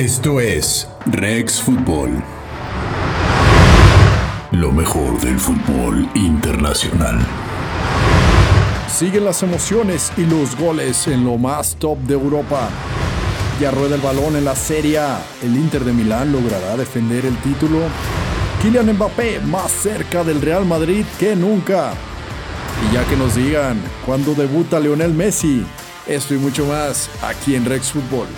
Esto es Rex Fútbol. Lo mejor del fútbol internacional. Siguen las emociones y los goles en lo más top de Europa. Ya rueda el balón en la Serie. ¿El Inter de Milán logrará defender el título? Kylian Mbappé más cerca del Real Madrid que nunca. Y ya que nos digan cuándo debuta Lionel Messi, esto y mucho más aquí en Rex Fútbol.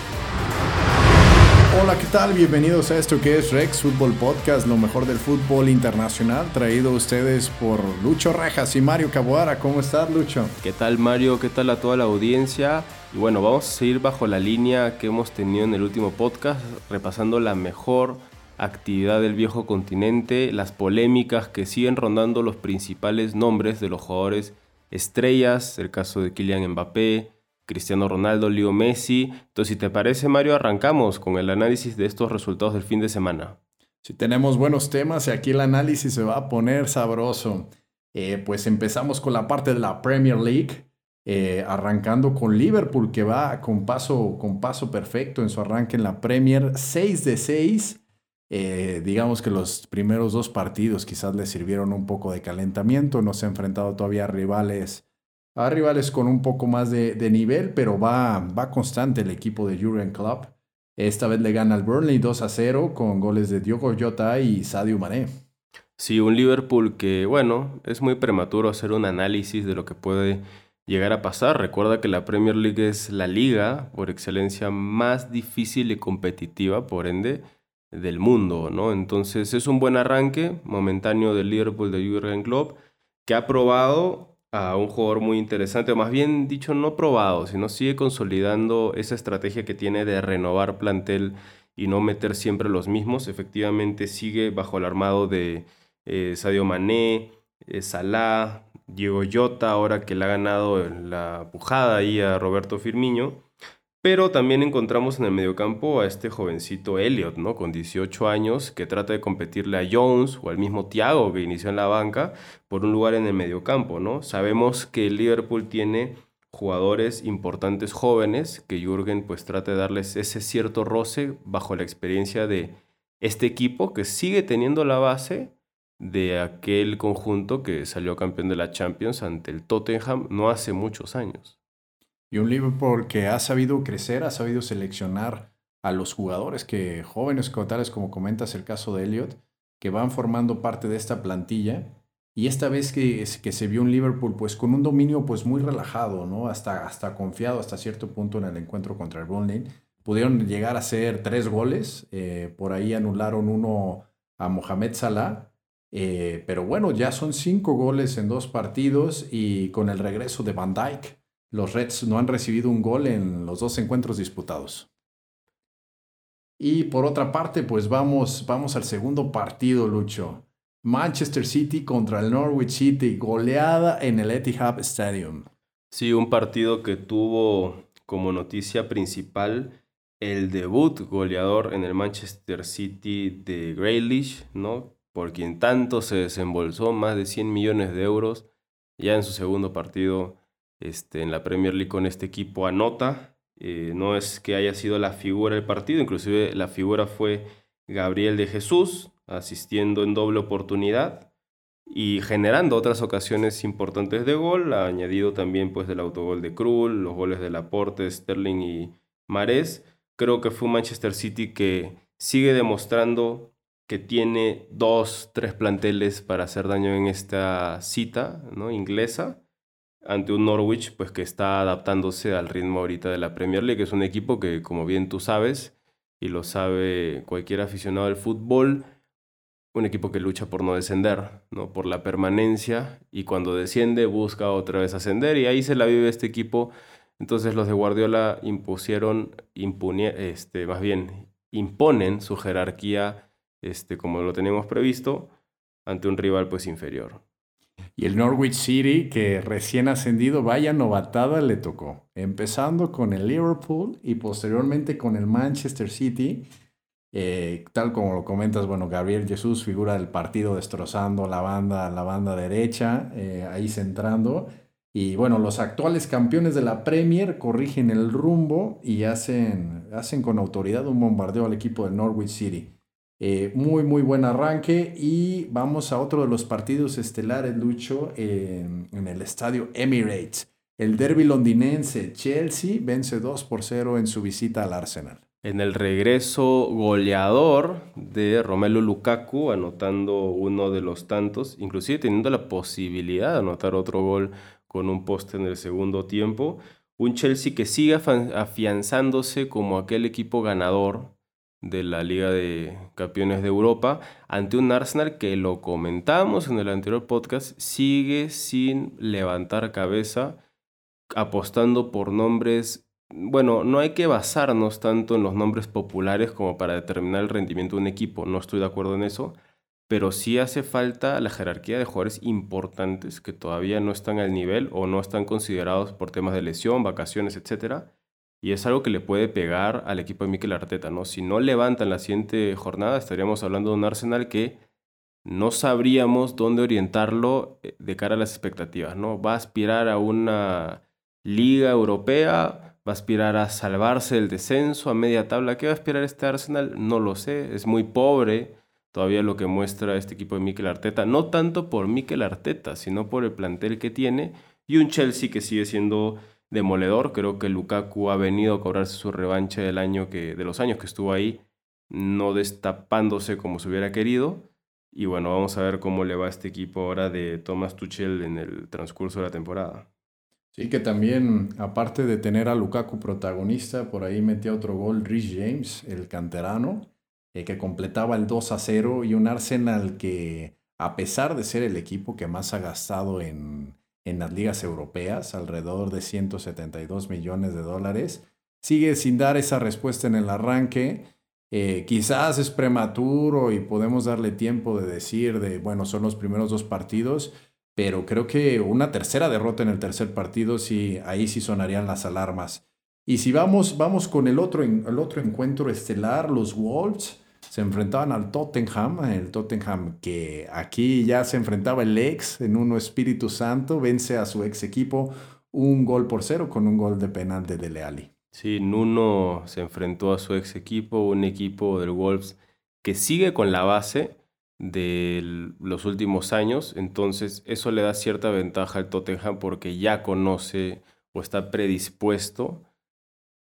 Hola, ¿qué tal? Bienvenidos a esto que es Rex Fútbol Podcast, lo mejor del fútbol internacional, traído a ustedes por Lucho Rejas y Mario Caboara. ¿Cómo estás, Lucho? ¿Qué tal, Mario? ¿Qué tal a toda la audiencia? Y bueno, vamos a seguir bajo la línea que hemos tenido en el último podcast, repasando la mejor actividad del viejo continente, las polémicas que siguen rondando los principales nombres de los jugadores estrellas, el caso de Kylian Mbappé, Cristiano Ronaldo, Leo Messi. Entonces, si te parece, Mario, arrancamos con el análisis de estos resultados del fin de semana. Si tenemos buenos temas y aquí el análisis se va a poner sabroso. Eh, pues empezamos con la parte de la Premier League, eh, arrancando con Liverpool, que va con paso, con paso perfecto en su arranque en la Premier, 6 de 6. Eh, digamos que los primeros dos partidos quizás le sirvieron un poco de calentamiento, no se ha enfrentado todavía a rivales a rivales con un poco más de, nivel, pero va, va constante el equipo de Jurgen Klopp. Esta vez le gana al Burnley 2 a 0 con goles de Diogo Jota y Sadio Mané. Sí, un Liverpool que, bueno, es muy prematuro hacer un análisis de lo que puede llegar a pasar. Recuerda que la Premier League es la liga por excelencia más difícil y competitiva, por ende, del mundo, ¿no? Entonces es un buen arranque momentáneo del Liverpool de Jurgen Klopp que ha probado a un jugador muy interesante, o más bien dicho, no probado, sino sigue consolidando esa estrategia que tiene de renovar plantel y no meter siempre los mismos. Efectivamente sigue bajo el armado de eh, Sadio Mané, eh, Salah, Diego Jota, ahora que le ha ganado la pujada ahí a Roberto Firmino. Pero también encontramos en el mediocampo a este jovencito Elliot, ¿no? Con 18 años, que trata de competirle a Jones o al mismo Thiago que inició en la banca por un lugar en el mediocampo, ¿no? Sabemos que el Liverpool tiene jugadores importantes jóvenes, que Jürgen pues trata de darles ese cierto roce bajo la experiencia de este equipo que sigue teniendo la base de aquel conjunto que salió campeón de la Champions ante el Tottenham no hace muchos años. Y un Liverpool que ha sabido crecer, ha sabido seleccionar a los jugadores que jóvenes tales como comentas el caso de Elliot, que van formando parte de esta plantilla. Y esta vez que, se vio un Liverpool pues con un dominio pues muy relajado, ¿no? Hasta, hasta confiado hasta cierto punto en el encuentro contra el Burnley. Pudieron llegar a hacer tres goles, eh, por ahí anularon uno a Mohamed Salah, eh, pero bueno, ya son cinco goles en dos partidos y con el regreso de Van Dijk, los Reds no han recibido un gol en los dos encuentros disputados. Y por otra parte, pues vamos, vamos al segundo partido, Lucho. Manchester City contra el Norwich City, goleada en el Etihad Stadium. Sí, un partido que tuvo como noticia principal el debut goleador en el Manchester City de Grealish, ¿no? Por quien tanto se desembolsó más de 100 millones de euros ya en su segundo partido este, en la Premier League con este equipo anota. Eh, no es que haya sido la figura del partido, inclusive la figura fue Gabriel de Jesús, asistiendo en doble oportunidad y generando otras ocasiones importantes de gol, ha añadido también pues del autogol de Krul, los goles de Laporte, Sterling y Mares. Creo que fue Manchester City que sigue demostrando que tiene dos, tres planteles para hacer daño en esta cita ¿no? inglesa ante un Norwich pues que está adaptándose al ritmo ahorita de la Premier League. Es un equipo que, como bien tú sabes, y lo sabe cualquier aficionado al fútbol, un equipo que lucha por no descender, ¿no? por la permanencia, y cuando desciende busca otra vez ascender, y ahí se la vive este equipo. Entonces los de Guardiola impusieron, este, más bien, imponen su jerarquía, este, como lo teníamos previsto, ante un rival pues inferior. Y el Norwich City, que recién ascendido, vaya novatada le tocó. Empezando con el Liverpool y posteriormente con el Manchester City. Eh, tal como lo comentas, bueno, Gabriel Jesús, figura del partido destrozando la banda, la banda derecha, eh, ahí centrando. Y bueno, los actuales campeones de la Premier corrigen el rumbo y hacen, hacen con autoridad un bombardeo al equipo del Norwich City. Eh, muy, muy buen arranque y vamos a otro de los partidos estelares, Lucho, en el estadio Emirates. El derby londinense, Chelsea vence 2 por 0 en su visita al Arsenal. En el regreso goleador de Romelu Lukaku, anotando uno de los tantos, inclusive teniendo la posibilidad de anotar otro gol con un poste en el segundo tiempo. Un Chelsea que sigue afianzándose como aquel equipo ganador de la Liga de Campeones de Europa ante un Arsenal que lo comentamos en el anterior podcast, sigue sin levantar cabeza, apostando por nombres, bueno, no hay que basarnos tanto en los nombres populares como para determinar el rendimiento de un equipo, no estoy de acuerdo en eso, pero sí hace falta la jerarquía de jugadores importantes que todavía no están al nivel o no están considerados por temas de lesión, vacaciones, etc. Y es algo que le puede pegar al equipo de Mikel Arteta, ¿no? Si no levantan la siguiente jornada, estaríamos hablando de un Arsenal que no sabríamos dónde orientarlo eh, de cara a las expectativas, ¿no? Va a aspirar a una liga europea, va a aspirar a salvarse del descenso, a media tabla. ¿Qué va a aspirar este Arsenal? No lo sé, es muy pobre todavía lo que muestra este equipo de Mikel Arteta, no tanto por Mikel Arteta, sino por el plantel que tiene y un Chelsea que sigue siendo demoledor. Creo que Lukaku ha venido a cobrarse su revancha del año que, de los años que estuvo ahí, no destapándose como se hubiera querido. Y bueno, vamos a ver cómo le va este equipo ahora de Thomas Tuchel en el transcurso de la temporada. Sí, que también, aparte de tener a Lukaku protagonista, por ahí metía otro gol Rhys James, el canterano, eh, que completaba el 2 a 0 y un Arsenal que, a pesar de ser el equipo que más ha gastado en, en las ligas europeas, alrededor de 172 millones de dólares, sigue sin dar esa respuesta en el arranque. Eh, quizás es prematuro y podemos darle tiempo de decir de, bueno, son los primeros dos partidos, pero creo que una tercera derrota en el tercer partido, sí, ahí sí sonarían las alarmas. Y si vamos, vamos con el otro, el otro encuentro estelar, los Wolves, se enfrentaban al Tottenham, el Tottenham que aquí ya se enfrentaba el ex en uno Espíritu Santo, vence a su ex equipo un gol por cero con un gol de penal de Dele Alli. Sí, Nuno se enfrentó a su ex equipo, un equipo del Wolves que sigue con la base de los últimos años, entonces eso le da cierta ventaja al Tottenham porque ya conoce o está predispuesto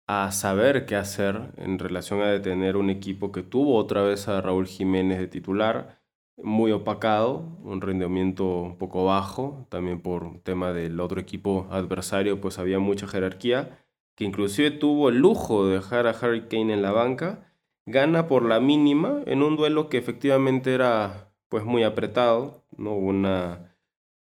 a saber qué hacer en relación a detener un equipo que tuvo otra vez a Raúl Jiménez de titular, muy opacado, un rendimiento un poco bajo, también por tema del otro equipo adversario, pues había mucha jerarquía, que inclusive tuvo el lujo de dejar a Harry Kane en la banca, gana por la mínima en un duelo que efectivamente era pues muy apretado, no una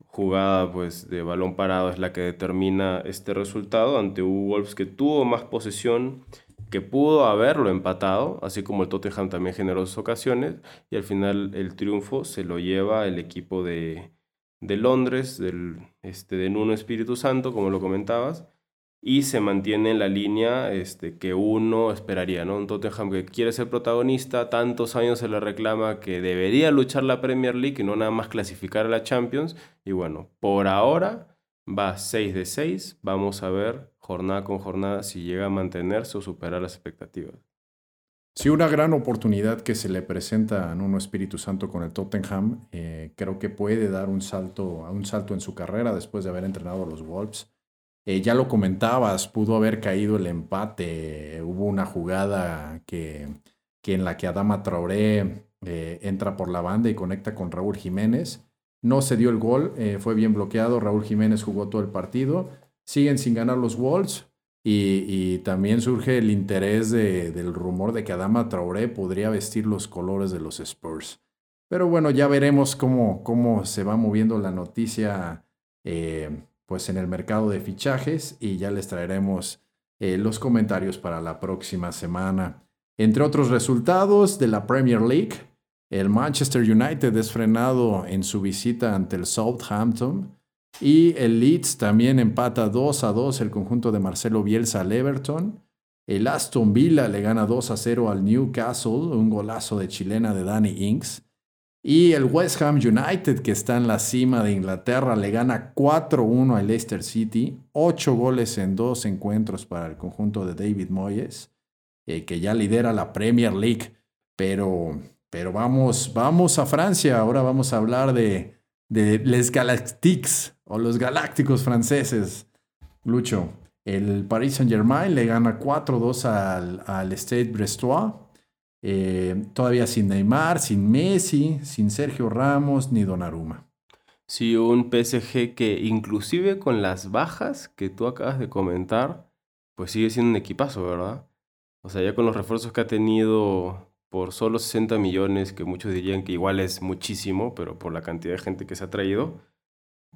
jugada pues, de balón parado es la que determina este resultado ante un Wolves que tuvo más posesión, que pudo haberlo empatado, así como el Tottenham también generó sus ocasiones, y al final el triunfo se lo lleva el equipo de, de Londres, del, este, de Nuno Espíritu Santo, como lo comentabas, y se mantiene en la línea este, que uno esperaría, ¿no? Un Tottenham que quiere ser protagonista, tantos años se le reclama que debería luchar la Premier League y no nada más clasificar a la Champions. Y bueno, por ahora va 6 de 6, vamos a ver jornada con jornada si llega a mantenerse o superar las expectativas. Sí, una gran oportunidad que se le presenta a Nuno Espíritu Santo con el Tottenham. Eh, creo que puede dar un salto, un salto en su carrera después de haber entrenado a los Wolves. Eh, ya lo comentabas, pudo haber caído el empate. Hubo una jugada que, que en la que Adama Traoré eh, entra por la banda y conecta con Raúl Jiménez. No se dio el gol, eh, fue bien bloqueado. Raúl Jiménez jugó todo el partido. Siguen sin ganar los Wolves. Y, también surge el interés del rumor de que Adama Traoré podría vestir los colores de los Spurs. Pero bueno, ya veremos cómo, cómo se va moviendo la noticia pues en el mercado de fichajes y ya les traeremos eh, los comentarios para la próxima semana. Entre otros resultados de la Premier League, el Manchester United es frenado en su visita ante el Southampton y el Leeds también empata 2 a 2 el conjunto de Marcelo Bielsa al Everton. El Aston Villa le gana 2 a 0 al Newcastle, un golazo de chilena de Danny Inks. Y el West Ham United, que está en la cima de Inglaterra, le gana 4-1 al Leicester City, 8 goles en dos encuentros para el conjunto de David Moyes, eh, que ya lidera la Premier League. Pero, pero vamos, vamos a Francia, ahora vamos a hablar de, de Les Galactiques o los Galácticos franceses. Lucho, el Paris Saint-Germain le gana 4-2 al, al Stade Brestois. Eh, todavía sin Neymar, sin Messi, sin Sergio Ramos ni Donnarumma. Sí, un PSG que inclusive con las bajas que tú acabas de comentar, pues sigue siendo un equipazo, ¿verdad? O sea, ya con los refuerzos que ha tenido por solo 60 millones, que muchos dirían que igual es muchísimo, pero por la cantidad de gente que se ha traído,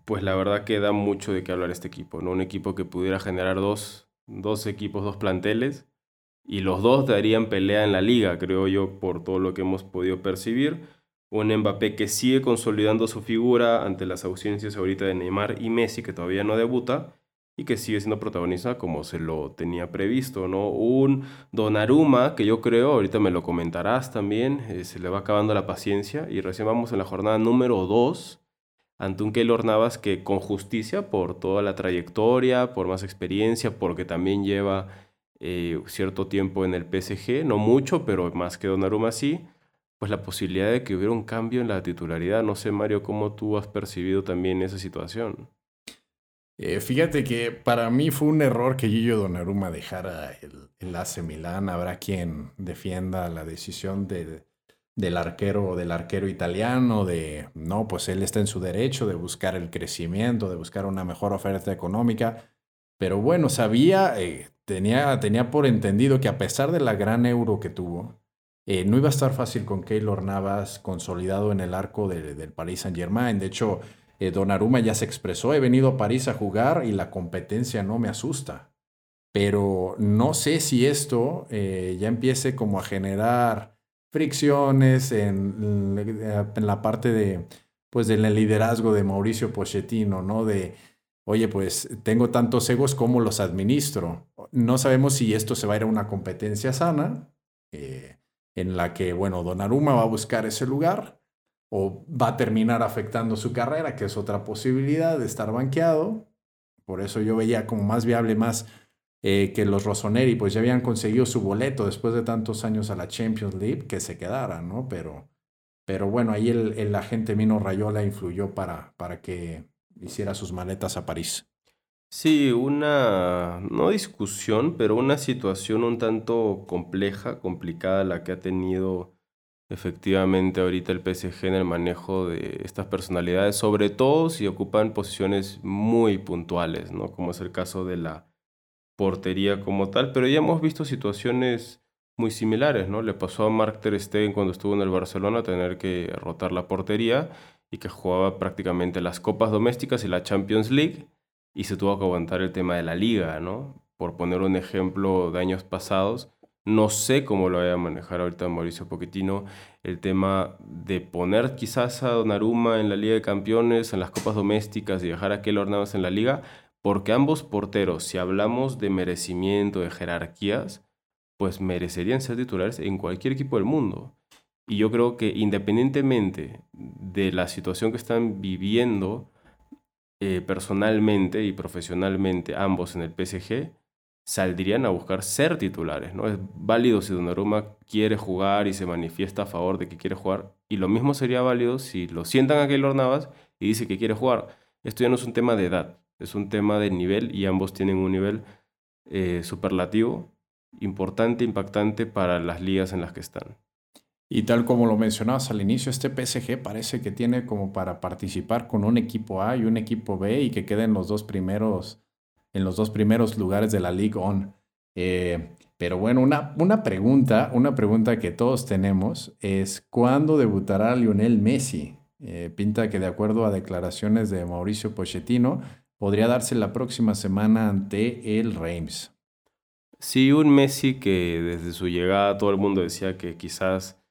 pues la verdad que da mucho de qué hablar este equipo, ¿no? Un equipo que pudiera generar dos, dos equipos, dos planteles, y los dos darían pelea en la liga, creo yo, por todo lo que hemos podido percibir. Un Mbappé que sigue consolidando su figura ante las ausencias ahorita de Neymar y Messi, que todavía no debuta, y que sigue siendo protagonista como se lo tenía previsto, ¿no? Un Donnarumma, que yo creo, ahorita me lo comentarás también, eh, se le va acabando la paciencia, y recién vamos en la jornada número 2 ante un Keylor Navas que con justicia, por toda la trayectoria, por más experiencia, porque también lleva eh, cierto tiempo en el PSG, no mucho, pero más que Donnarumma sí, pues la posibilidad de que hubiera un cambio en la titularidad. No sé, Mario, cómo tú has percibido también esa situación. Eh, fíjate que para mí fue un error que Gillo Donnarumma dejara el, el AC Milán. Habrá quien defienda la decisión de, del arquero del arquero italiano de no pues él está en su derecho de buscar el crecimiento de buscar una mejor oferta económica pero bueno sabía eh, tenía tenía por entendido que a pesar de la gran euro que tuvo eh, no iba a estar fácil con Keylor Navas consolidado en el arco del Paris Saint Germain de hecho eh, Donnarumma ya se expresó he venido a París a jugar y la competencia no me asusta pero no sé si esto ya empiece como a generar fricciones en, en la parte de, pues, del liderazgo de Mauricio Pochettino, ¿no? De, oye, pues tengo tantos egos, ¿cómo los administro? No sabemos si esto se va a ir a una competencia sana, eh, en la que, bueno, Donnarumma va a buscar ese lugar o va a terminar afectando su carrera, que es otra posibilidad de estar banqueado. Por eso yo veía como más viable, más eh, que los Rossoneri pues ya habían conseguido su boleto después de tantos años a la Champions League, que se quedara, ¿no? Pero, pero bueno, ahí el, el agente Mino Rayola influyó para, para que hiciera sus maletas a París. Sí, una, no discusión, pero una situación un tanto compleja, complicada la que ha tenido efectivamente ahorita el PSG en el manejo de estas personalidades, sobre todo si ocupan posiciones muy puntuales, ¿no? Como es el caso de la portería como tal, pero ya hemos visto situaciones muy similares, ¿no? Le pasó a Mark Ter Stegen cuando estuvo en el Barcelona tener que rotar la portería y que jugaba prácticamente las copas domésticas y la Champions League y se tuvo que aguantar el tema de la liga, ¿no? Por poner un ejemplo de años pasados, no sé cómo lo vaya a manejar ahorita Mauricio Pochettino el tema de poner quizás a Donnarumma en la Liga de Campeones, en las copas domésticas y dejar a Keylor Navas en la Liga, porque ambos porteros, si hablamos de merecimiento, de jerarquías, pues merecerían ser titulares en cualquier equipo del mundo. Y yo creo que independientemente de la situación que están viviendo eh, personalmente y profesionalmente ambos en el PSG, saldrían a buscar ser titulares. ¿no? Es válido si Donnarumma quiere jugar y se manifiesta a favor de que quiere jugar. Y lo mismo sería válido si lo sientan a Keylor Navas y dice que quiere jugar. Esto ya no es un tema de edad es un tema de nivel y ambos tienen un nivel eh, superlativo, importante, impactante para las ligas en las que están. Y tal como lo mencionabas al inicio, este PSG parece que tiene como para participar con un equipo A y un equipo B y que queden los dos primeros, en los dos primeros lugares de la League On. Eh, pero bueno, una, una pregunta, una pregunta que todos tenemos es ¿cuándo debutará Lionel Messi? Eh, pinta que de acuerdo a declaraciones de Mauricio Pochettino, podría darse la próxima semana ante el Reims. Sí, un Messi que desde su llegada todo el mundo decía que quizás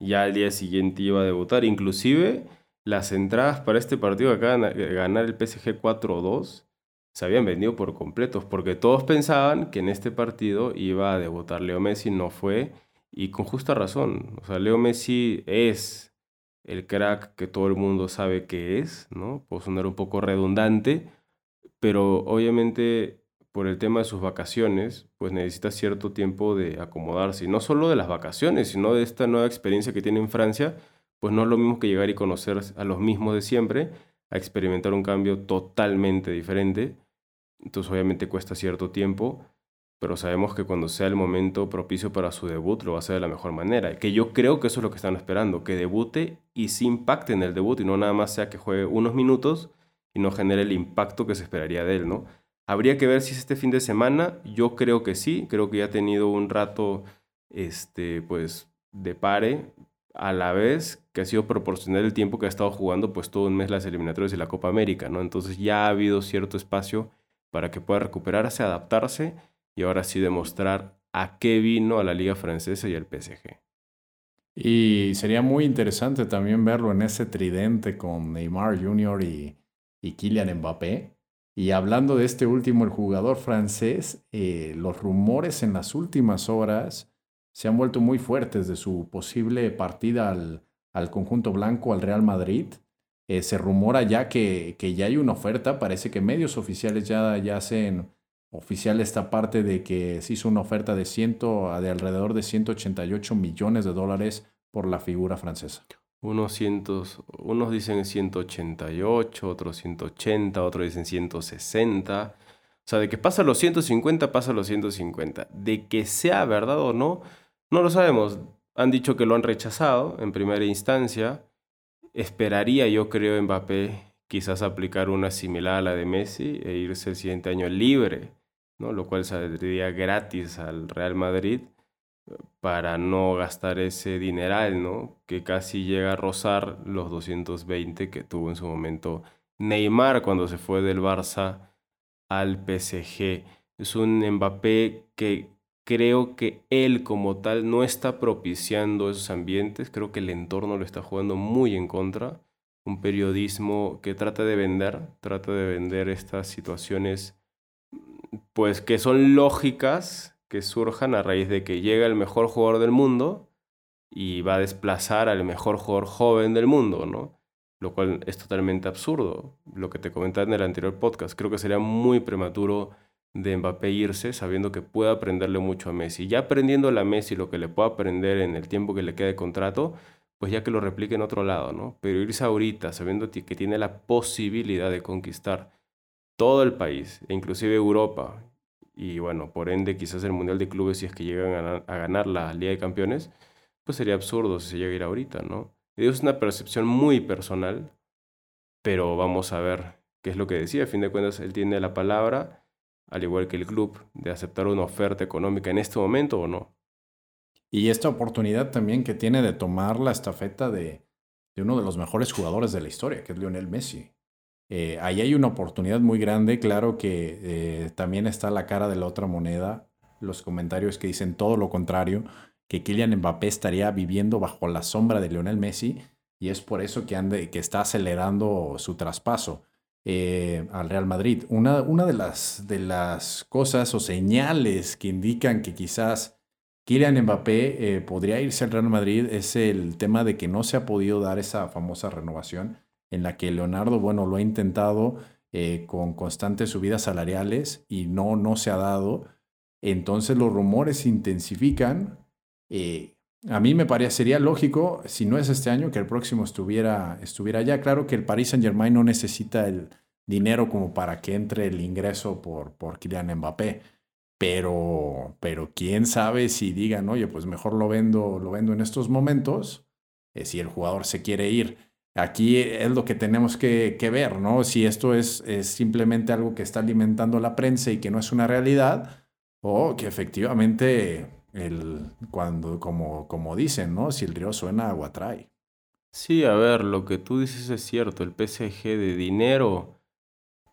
ya al día siguiente iba a debutar. Inclusive las entradas para este partido de ganar el PSG 4-2 se habían vendido por completos porque todos pensaban que en este partido iba a debutar Leo Messi, no fue y con justa razón. O sea, Leo Messi es el crack que todo el mundo sabe que es, ¿no? Puedo sonar un poco redundante, pero obviamente por el tema de sus vacaciones, pues necesita cierto tiempo de acomodarse, y no solo de las vacaciones, sino de esta nueva experiencia que tiene en Francia, pues no es lo mismo que llegar y conocer a los mismos de siempre, a experimentar un cambio totalmente diferente. Entonces obviamente cuesta cierto tiempo, pero sabemos que cuando sea el momento propicio para su debut lo va a hacer de la mejor manera. Que yo creo que eso es lo que están esperando, que debute y sí impacte en el debut y no nada más sea que juegue unos minutos y no genere el impacto que se esperaría de él, ¿no? Habría que ver si es este fin de semana. Yo creo que sí. Creo que ya ha tenido un rato, este, pues, de pare a la vez que ha sido proporcional el tiempo que ha estado jugando, pues, todo un mes las eliminatorias de la Copa América, ¿no? Entonces ya ha habido cierto espacio para que pueda recuperarse, adaptarse y ahora sí demostrar a qué vino a la Liga Francesa y al PSG. Y sería muy interesante también verlo en ese tridente con Neymar Jr. y, y Kylian Mbappé y hablando de este último, el jugador francés, eh, los rumores en las últimas horas se han vuelto muy fuertes de su posible partida al, al conjunto blanco, al Real Madrid. Eh, se rumora ya que, que, ya hay una oferta, parece que medios oficiales ya, ya hacen oficial esta parte de que se hizo una oferta de, ciento, de alrededor de 188 millones de dólares por la figura francesa. Unos, cientos, unos dicen 188, otros 180, otros dicen 160. O sea, de que pasa los 150, pasa los 150. De que sea verdad o no, no lo sabemos. Han dicho que lo han rechazado en primera instancia. Esperaría, yo creo, Mbappé quizás aplicar una similar a la de Messi e irse el siguiente año libre, ¿no? lo cual saldría gratis al Real Madrid para no gastar ese dineral, ¿no? Que casi llega a rozar los 220 que tuvo en su momento Neymar cuando se fue del Barça al PSG. Es un Mbappé que creo que él como tal no está propiciando esos ambientes, creo que el entorno lo está jugando muy en contra. Un periodismo que trata de vender, trata de vender estas situaciones pues que son lógicas, que surjan a raíz de que llega el mejor jugador del mundo y va a desplazar al mejor jugador joven del mundo, ¿no? Lo cual es totalmente absurdo. Lo que te comentaba en el anterior podcast, creo que sería muy prematuro de Mbappé irse sabiendo que puede aprenderle mucho a Messi. Ya aprendiendo a Messi lo que le pueda aprender en el tiempo que le quede de contrato, pues ya que lo replique en otro lado, ¿no? Pero irse ahorita sabiendo que tiene la posibilidad de conquistar todo el país, e inclusive Europa, y bueno, por ende quizás el Mundial de Clubes si es que llegan a, ganar la Liga de Campeones, pues sería absurdo si se llega a ir ahorita, ¿no? Es una percepción muy personal, pero vamos a ver qué es lo que decía. A fin de cuentas, él tiene la palabra, al igual que el club, de aceptar una oferta económica en este momento o no. Y esta oportunidad también que tiene de tomar la estafeta de, de uno de los mejores jugadores de la historia, que es Lionel Messi. Eh, ahí hay una oportunidad muy grande, claro que eh, también está la cara de la otra moneda, los comentarios que dicen todo lo contrario, que Kylian Mbappé estaría viviendo bajo la sombra de Lionel Messi y es por eso que, está acelerando su traspaso eh, al Real Madrid. Una, de las cosas o señales que indican que quizás Kylian Mbappé podría irse al Real Madrid es el tema de que no se ha podido dar esa famosa renovación en la que Leonardo, bueno, lo ha intentado eh, con constantes subidas salariales y no, no se ha dado. Entonces los rumores se intensifican. Eh, a mí me parecería lógico, si no es este año, que el próximo estuviera, estuviera ya. Claro que el Paris Saint Germain no necesita el dinero como para que entre el ingreso por, por Kylian Mbappé. Pero, pero quién sabe si digan, oye, pues mejor lo vendo, lo vendo en estos momentos, eh, si el jugador se quiere ir. Aquí es lo que tenemos que, ver, ¿no? Si esto es, simplemente algo que está alimentando la prensa y que no es una realidad, o que efectivamente, el, cuando, como, como dicen, ¿no? Si el río suena, agua trae. Sí, a ver, lo que tú dices es cierto. El PSG de dinero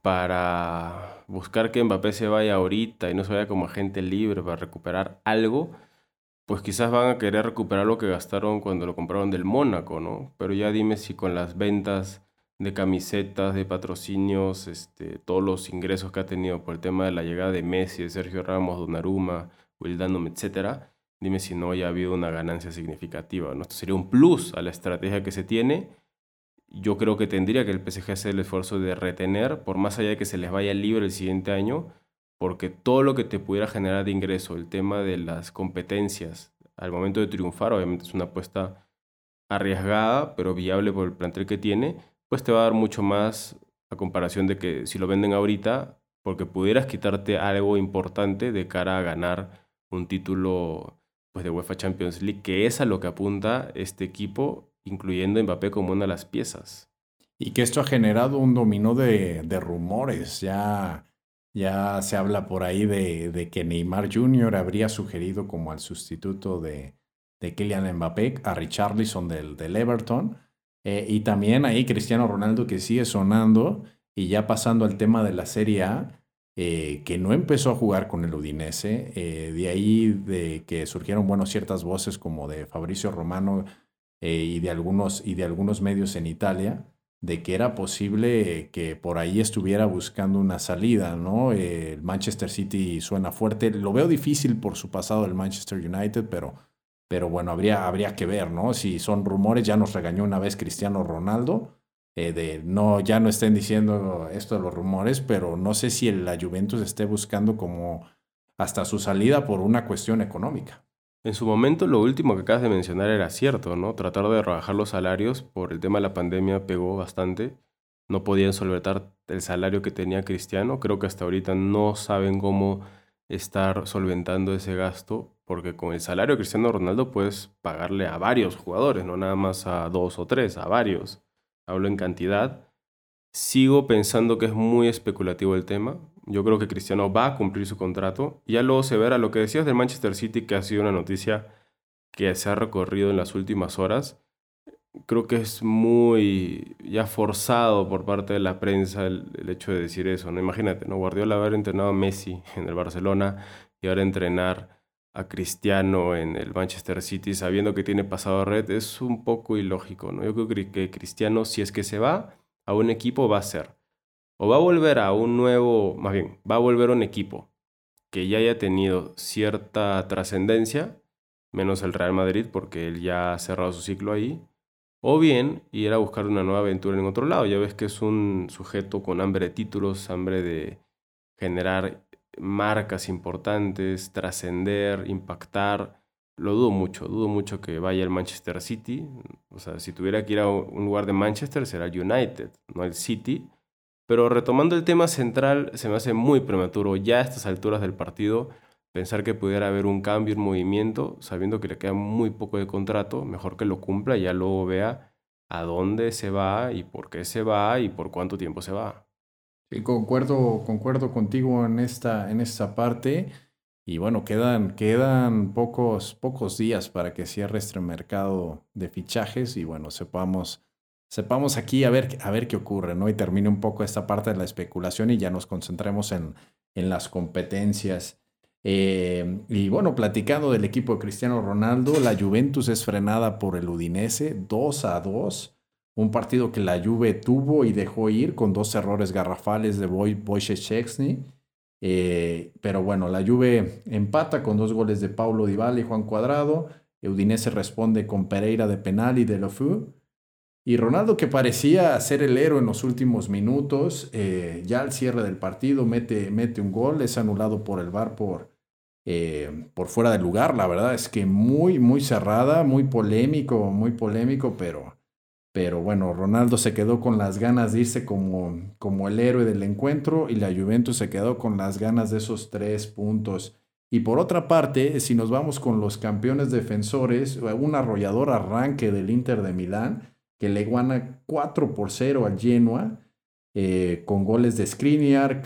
para buscar que Mbappé se vaya ahorita y no se vaya como agente libre para recuperar algo pues quizás van a querer recuperar lo que gastaron cuando lo compraron del Mónaco, ¿no? Pero ya dime si con las ventas de camisetas, de patrocinios, este, todos los ingresos que ha tenido por el tema de la llegada de Messi, de Sergio Ramos, Donnarumma, Wildandom, etcétera, dime si no haya habido una ganancia significativa. ¿no? Esto sería un plus a la estrategia que se tiene. Yo creo que tendría que el PSG hacer el esfuerzo de retener, por más allá de que se les vaya libre el siguiente año, porque todo lo que te pudiera generar de ingreso, el tema de las competencias al momento de triunfar, obviamente es una apuesta arriesgada, pero viable por el plantel que tiene, pues te va a dar mucho más a comparación de que si lo venden ahorita, porque pudieras quitarte algo importante de cara a ganar un título pues, de UEFA Champions League, que es a lo que apunta este equipo, incluyendo Mbappé como una de las piezas. Y que esto ha generado un dominó de, de rumores. Ya, ya se habla por ahí de, de, que Neymar Jr. habría sugerido como al sustituto de, de Kylian Mbappé a Richarlison del, del Everton. Eh, y también ahí Cristiano Ronaldo que sigue sonando y ya pasando al tema de la Serie A, eh, que no empezó a jugar con el Udinese. Eh, de ahí de que surgieron bueno, ciertas voces como de Fabricio Romano y, de algunos, y de algunos medios en Italia de que era posible que por ahí estuviera buscando una salida, ¿no? el Manchester City suena fuerte. Lo veo difícil por su pasado del Manchester United, pero pero bueno, habría, habría que ver, ¿no? Si son rumores, ya nos regañó una vez Cristiano Ronaldo, eh, de no, ya no estén diciendo esto de los rumores, pero no sé si la Juventus esté buscando como hasta su salida por una cuestión económica. En su momento, lo último que acabas de mencionar era cierto, ¿no? Tratar de rebajar los salarios por el tema de la pandemia pegó bastante. No podían solventar el salario que tenía Cristiano. Creo que hasta ahorita no saben cómo estar solventando ese gasto, porque con el salario de Cristiano Ronaldo puedes pagarle a varios jugadores, no nada más a dos o tres, a varios. Hablo en cantidad. Sigo pensando que es muy especulativo el tema. Yo creo que Cristiano va a cumplir su contrato. Ya luego se verá lo que decías del Manchester City, que ha sido una noticia que se ha recorrido en las últimas horas creo que es muy ya forzado por parte de la prensa el, hecho de decir eso, ¿no? Imagínate, ¿no? Guardiola haber entrenado a Messi en el Barcelona y ahora entrenar a Cristiano en el Manchester City sabiendo que tiene pasado red es un poco ilógico, ¿no? Yo creo que Cristiano, si es que se va a un equipo, va a ser. O va a volver a un nuevo, más bien, va a volver a un equipo que ya haya tenido cierta trascendencia, menos el Real Madrid, porque él ya ha cerrado su ciclo ahí o bien ir a buscar una nueva aventura en otro lado. Ya ves que es un sujeto con hambre de títulos, hambre de generar marcas importantes, trascender, impactar. Lo dudo mucho, dudo mucho que vaya el Manchester City. O sea, si tuviera que ir a un lugar de Manchester será United, no el City. Pero retomando el tema central, se me hace muy prematuro ya a estas alturas del partido pensar que pudiera haber un cambio, un movimiento, sabiendo que le queda muy poco de contrato, mejor que lo cumpla y ya luego vea a dónde se va y por qué se va y por cuánto tiempo se va. Sí, concuerdo, concuerdo contigo en esta, en esta parte. Y bueno, quedan, quedan pocos, pocos días para que cierre este mercado de fichajes y bueno, sepamos, sepamos aquí a ver, a ver qué ocurre, ¿no? Y termine un poco esta parte de la especulación y ya nos concentremos en, en las competencias. Eh, y bueno, platicando del equipo de Cristiano Ronaldo, la Juventus es frenada por el Udinese 2 a 2. Un partido que la Juve tuvo y dejó ir con dos errores garrafales de Wojciech eh, pero bueno, la Juve empata con dos goles de Paulo Dybala y Juan Cuadrado. Udinese responde con Pereira de penal y de Lofu. Y Ronaldo, que parecía ser el héroe en los últimos minutos, eh, ya al cierre del partido mete, mete un gol, es anulado por el VAR por, eh, por fuera del lugar. La verdad es que muy, muy cerrada, muy polémico, muy polémico, pero, pero bueno, Ronaldo se quedó con las ganas de irse como, como el héroe del encuentro y la Juventus se quedó con las ganas de esos tres puntos. Y por otra parte, si nos vamos con los campeones defensores, un arrollador arranque del Inter de Milán, que le gana 4 por 0 al Genoa, eh, con goles de Skriniar,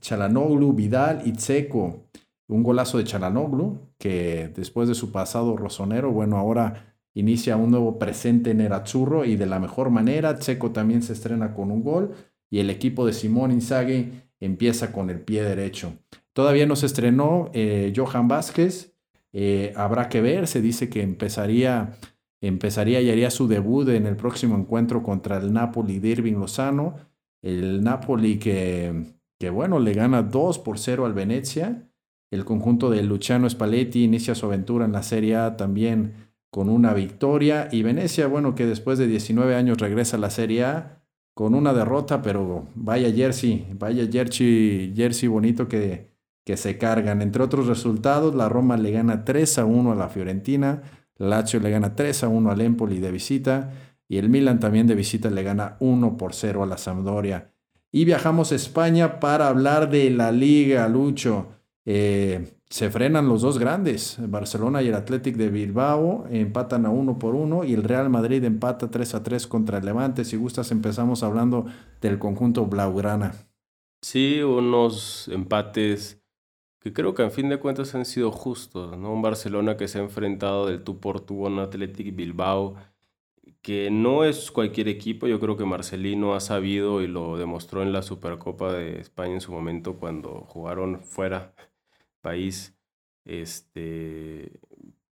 Chalanoglu, Vidal y Tseco un golazo de Chalanoglu, que después de su pasado rosonero, bueno, ahora inicia un nuevo presente en Erazzurro y de la mejor manera. Checo también se estrena con un gol y el equipo de Simón Inzaghi empieza con el pie derecho. Todavía no se estrenó eh, Johan Vázquez, eh, habrá que ver, se dice que empezaría, empezaría y haría su debut en el próximo encuentro contra el Napoli de Irving Lozano. El Napoli que, que bueno, le gana 2 por 0 al Venecia El conjunto de Luciano Spalletti inicia su aventura en la Serie A también con una victoria. Y Venecia, bueno, que después de 19 años regresa a la Serie A con una derrota, pero vaya jersey, vaya jersey, jersey bonito que, que se cargan. Entre otros resultados, la Roma le gana 3 a 1 a la Fiorentina, Lazio le gana 3 a 1 al Empoli de visita y el Milan también de visita le gana 1 por 0 a la Sampdoria. Y viajamos a España para hablar de la Liga, Lucho. Eh, se frenan los dos grandes, Barcelona y el Athletic de Bilbao empatan a uno por uno y el Real Madrid empata 3 a 3 contra el Levante. Si gustas empezamos hablando del conjunto Blaugrana. Sí, unos empates que creo que en fin de cuentas han sido justos, ¿no? Un Barcelona que se ha enfrentado del tú por tú a Athletic Bilbao que no es cualquier equipo, yo creo que Marcelino ha sabido y lo demostró en la Supercopa de España en su momento cuando jugaron fuera país, este,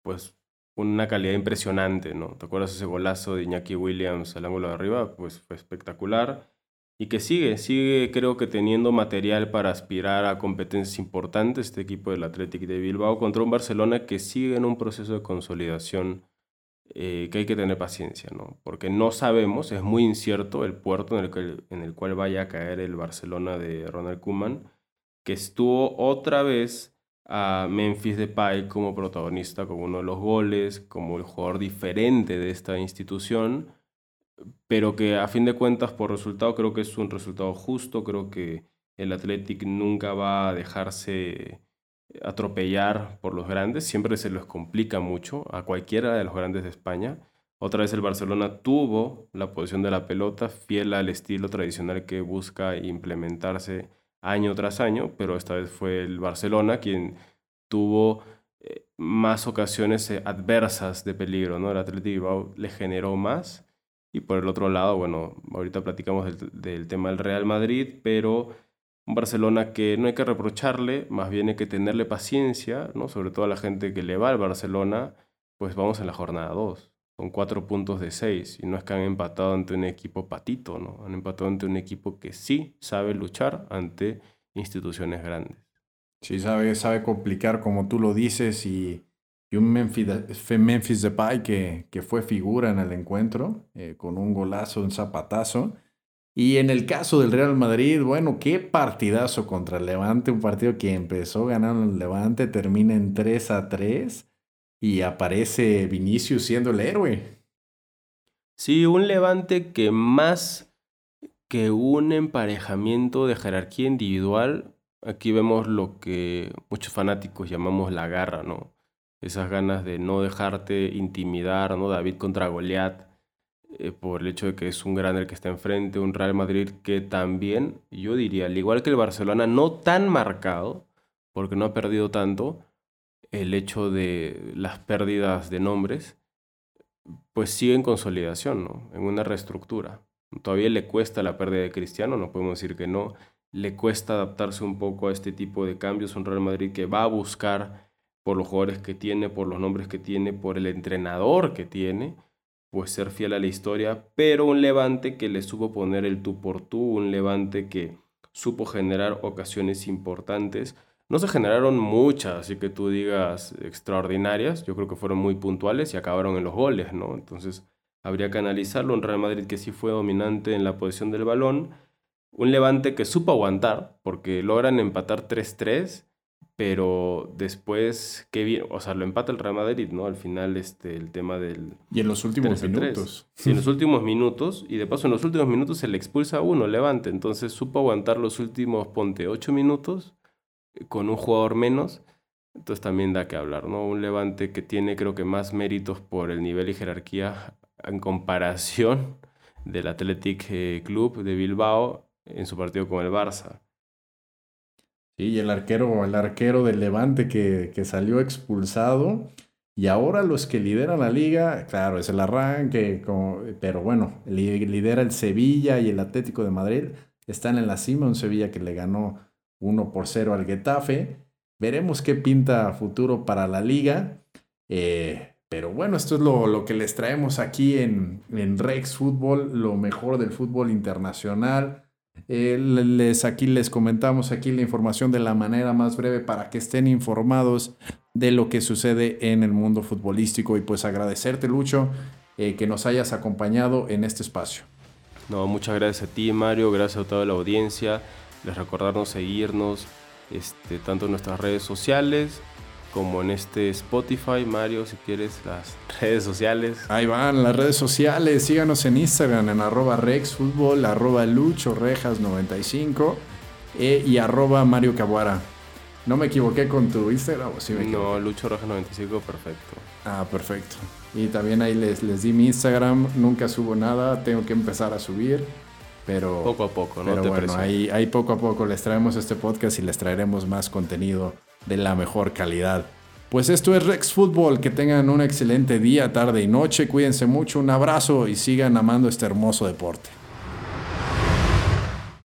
pues una calidad impresionante, ¿no? ¿Te acuerdas ese golazo de Iñaki Williams al ángulo de arriba? Pues fue espectacular. Y que sigue, sigue creo que teniendo material para aspirar a competencias importantes este equipo del Athletic de Bilbao contra un Barcelona que sigue en un proceso de consolidación eh, que hay que tener paciencia, ¿no? Porque no sabemos, es muy incierto el puerto en el, que, en el cual vaya a caer el Barcelona de Ronald Koeman, que estuvo otra vez a Memphis Depay como protagonista, como uno de los goles, como el jugador diferente de esta institución, pero que a fin de cuentas por resultado creo que es un resultado justo, creo que el Athletic nunca va a dejarse atropellar por los grandes, siempre se les complica mucho a cualquiera de los grandes de España. Otra vez el Barcelona tuvo la posición de la pelota, fiel al estilo tradicional que busca implementarse año tras año, pero esta vez fue el Barcelona quien tuvo eh, más ocasiones eh, adversas de peligro, ¿no? El Atlético le generó más. Y por el otro lado, bueno, ahorita platicamos del, tema del Real Madrid, pero un Barcelona que no hay que reprocharle, más bien hay que tenerle paciencia, ¿no? Sobre todo a la gente que le va al Barcelona, pues vamos en la jornada 2 con cuatro puntos de seis. Y no es que han empatado ante un equipo patito, ¿no? Han empatado ante un equipo que sí sabe luchar ante instituciones grandes. Sí, sabe, sabe complicar, como tú lo dices, y, y un Memphis, Depay que, que fue figura en el encuentro, eh, con un golazo, un zapatazo. Y en el caso del Real Madrid, bueno, qué partidazo contra el Levante, un partido que empezó ganando el Levante, termina en 3 a 3 y aparece Vinicius siendo el héroe. Sí, un levante que más que un emparejamiento de jerarquía individual, aquí vemos lo que muchos fanáticos llamamos la garra, ¿no? Esas ganas de no dejarte intimidar, ¿no? David contra Goliat, eh, por el hecho de que es un gran el que está enfrente, un Real Madrid que también, yo diría, al igual que el Barcelona, no tan marcado, porque no ha perdido tanto, el hecho de las pérdidas de nombres, pues sigue en consolidación, ¿no? En una reestructura. Todavía le cuesta la pérdida de Cristiano, no podemos decir que no. Le cuesta adaptarse un poco a este tipo de cambios. Un Real Madrid que va a buscar por los jugadores que tiene, por los nombres que tiene, por el entrenador que tiene, pues ser fiel a la historia, pero un levante que le supo poner el tú por tú, un levante que supo generar ocasiones importantes no se generaron muchas, así que tú digas extraordinarias. Yo creo que fueron muy puntuales y acabaron en los goles, ¿no? Entonces habría que analizarlo. Un Real Madrid que sí fue dominante en la posición del balón. Un Levante que supo aguantar, porque logran empatar 3-3, pero después, qué bien, o sea, lo empata el Real Madrid, ¿no? Al final, este, el tema del... Y en los últimos minutos. Sí, en los últimos minutos, y de paso en los últimos minutos se le expulsa a uno, Levante, entonces supo aguantar los últimos, ponte, 8 minutos con un jugador menos, entonces también da que hablar, ¿no? Un Levante que tiene creo que más méritos por el nivel y jerarquía en comparación del Athletic eh, Club de Bilbao en su partido con el Barça. Sí, y el arquero, el arquero del Levante que, que salió expulsado. Y ahora los que lideran la liga, claro, es el arranque, pero bueno, lidera el Sevilla y el Atlético de Madrid. Están en la cima, un Sevilla que le ganó 1 por 0 al Getafe. Veremos qué pinta futuro para la liga. Eh, pero bueno, esto es lo, que les traemos aquí en, en, Rex Fútbol, lo mejor del fútbol internacional. Eh, les, aquí les comentamos aquí la información de la manera más breve para que estén informados de lo que sucede en el mundo futbolístico. Y pues agradecerte Lucho eh, que nos hayas acompañado en este espacio. No, muchas gracias a ti Mario, gracias a toda la audiencia, les recordarnos seguirnos este, tanto en nuestras redes sociales como en este Spotify, Mario, si quieres, las redes sociales. Ahí van, las redes sociales. Síganos en Instagram en arroba rexfutbol, arroba luchorejas95 e, y arroba Mario Cabuara. ¿No me equivoqué con tu Instagram sí me No, luchorejas95, perfecto. Ah, perfecto. Y también ahí les, les di mi Instagram. Nunca subo nada, tengo que empezar a subir. Pero, poco a poco, ¿no? Pero bueno, ahí, ahí poco a poco les traemos este podcast y les traeremos más contenido de la mejor calidad. Pues esto es Rex Football, que tengan un excelente día, tarde y noche, cuídense mucho, un abrazo y sigan amando este hermoso deporte.